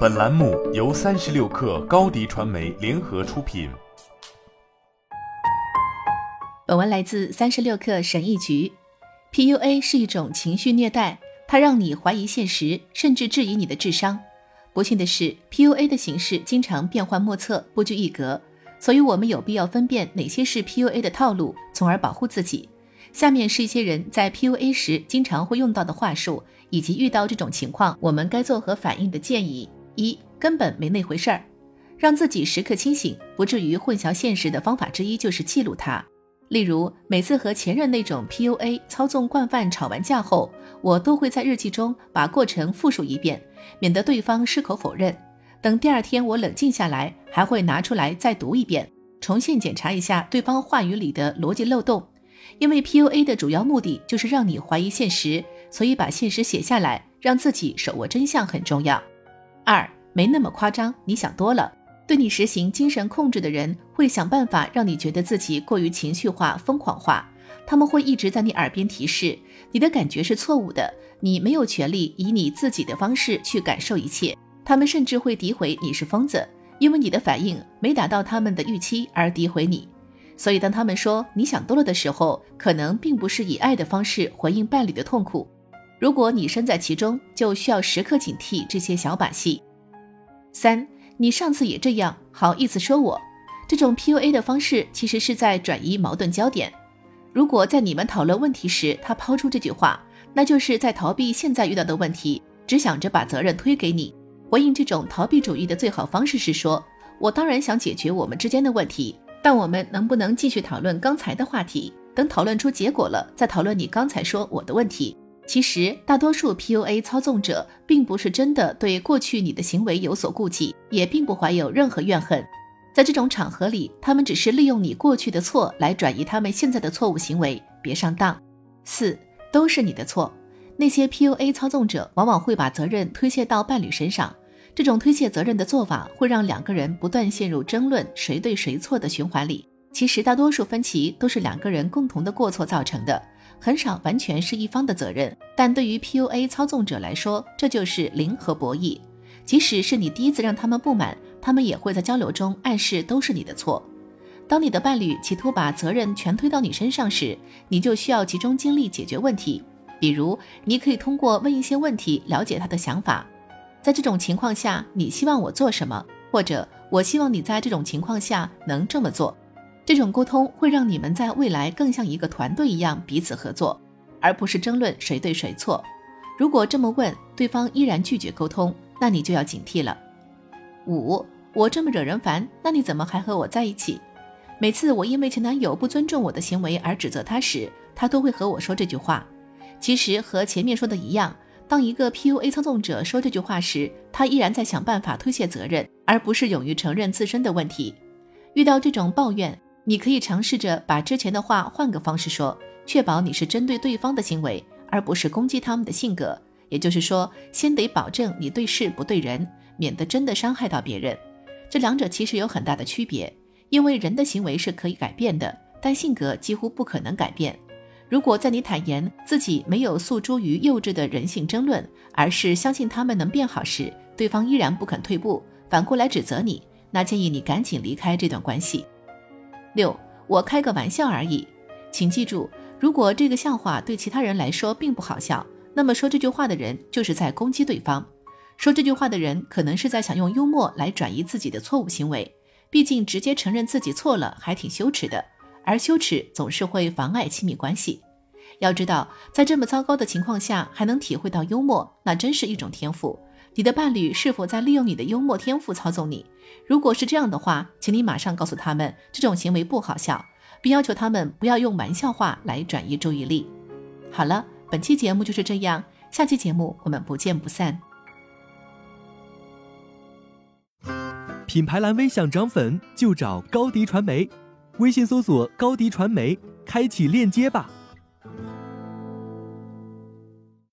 本栏目由三十六氪高低传媒联合出品。本文来自三十六氪神译局。PUA 是一种情绪虐待，它让你怀疑现实，甚至质疑你的智商。不幸的是，PUA 的形式经常变幻莫测，不拘一格，所以我们有必要分辨哪些是 PUA 的套路，从而保护自己。下面是一些人在 PUA 时经常会用到的话术，以及遇到这种情况我们该作何反应的建议。一、根本没那回事儿，让自己时刻清醒，不至于混淆现实的方法之一就是记录它。例如，每次和前任那种 PUA 操纵惯犯吵完架后，我都会在日记中把过程复述一遍，免得对方矢口否认。等第二天我冷静下来，还会拿出来再读一遍，重新检查一下对方话语里的逻辑漏洞。因为 PUA 的主要目的就是让你怀疑现实，所以把现实写下来，让自己手握真相很重要。二，没那么夸张，你想多了。对你实行精神控制的人会想办法让你觉得自己过于情绪化、疯狂化，他们会一直在你耳边提示你的感觉是错误的，你没有权利以你自己的方式去感受一切。他们甚至会诋毁你是疯子，因为你的反应没达到他们的预期而诋毁你。所以，当他们说你想多了的时候，可能并不是以爱的方式回应伴侣的痛苦。如果你身在其中，就需要时刻警惕这些小把戏。三，你上次也这样，好意思说我？这种 PUA 的方式其实是在转移矛盾焦点。如果在你们讨论问题时，他抛出这句话，那就是在逃避现在遇到的问题，只想着把责任推给你。回应这种逃避主义的最好方式是说：“我当然想解决我们之间的问题。”但我们能不能继续讨论刚才的话题？等讨论出结果了，再讨论你刚才说我的问题。其实，大多数 PUA 操纵者并不是真的对过去你的行为有所顾忌，也并不怀有任何怨恨。在这种场合里，他们只是利用你过去的错来转移他们现在的错误行为。别上当。四，都是你的错。那些 PUA 操纵者往往会把责任推卸到伴侣身上。这种推卸责任的做法会让两个人不断陷入争论谁对谁错的循环里。其实大多数分歧都是两个人共同的过错造成的，很少完全是一方的责任。但对于 PUA 操纵者来说，这就是零和博弈。即使是你第一次让他们不满，他们也会在交流中暗示都是你的错。当你的伴侣企图把责任全推到你身上时，你就需要集中精力解决问题。比如，你可以通过问一些问题了解他的想法。在这种情况下，你希望我做什么？或者我希望你在这种情况下能这么做。这种沟通会让你们在未来更像一个团队一样彼此合作，而不是争论谁对谁错。如果这么问，对方依然拒绝沟通，那你就要警惕了。五，我这么惹人烦，那你怎么还和我在一起？每次我因为前男友不尊重我的行为而指责他时，他都会和我说这句话。其实和前面说的一样。当一个 PUA 操纵者说这句话时，他依然在想办法推卸责任，而不是勇于承认自身的问题。遇到这种抱怨，你可以尝试着把之前的话换个方式说，确保你是针对对方的行为，而不是攻击他们的性格。也就是说，先得保证你对事不对人，免得真的伤害到别人。这两者其实有很大的区别，因为人的行为是可以改变的，但性格几乎不可能改变。如果在你坦言自己没有诉诸于幼稚的人性争论，而是相信他们能变好时，对方依然不肯退步，反过来指责你，那建议你赶紧离开这段关系。六，我开个玩笑而已，请记住，如果这个笑话对其他人来说并不好笑，那么说这句话的人就是在攻击对方。说这句话的人可能是在想用幽默来转移自己的错误行为，毕竟直接承认自己错了还挺羞耻的。而羞耻总是会妨碍亲密关系。要知道，在这么糟糕的情况下还能体会到幽默，那真是一种天赋。你的伴侣是否在利用你的幽默天赋操纵你？如果是这样的话，请你马上告诉他们这种行为不好笑，并要求他们不要用玩笑话来转移注意力。好了，本期节目就是这样，下期节目我们不见不散。品牌蓝 V 想涨粉就找高迪传媒。微信搜索高迪传媒，开启链接吧。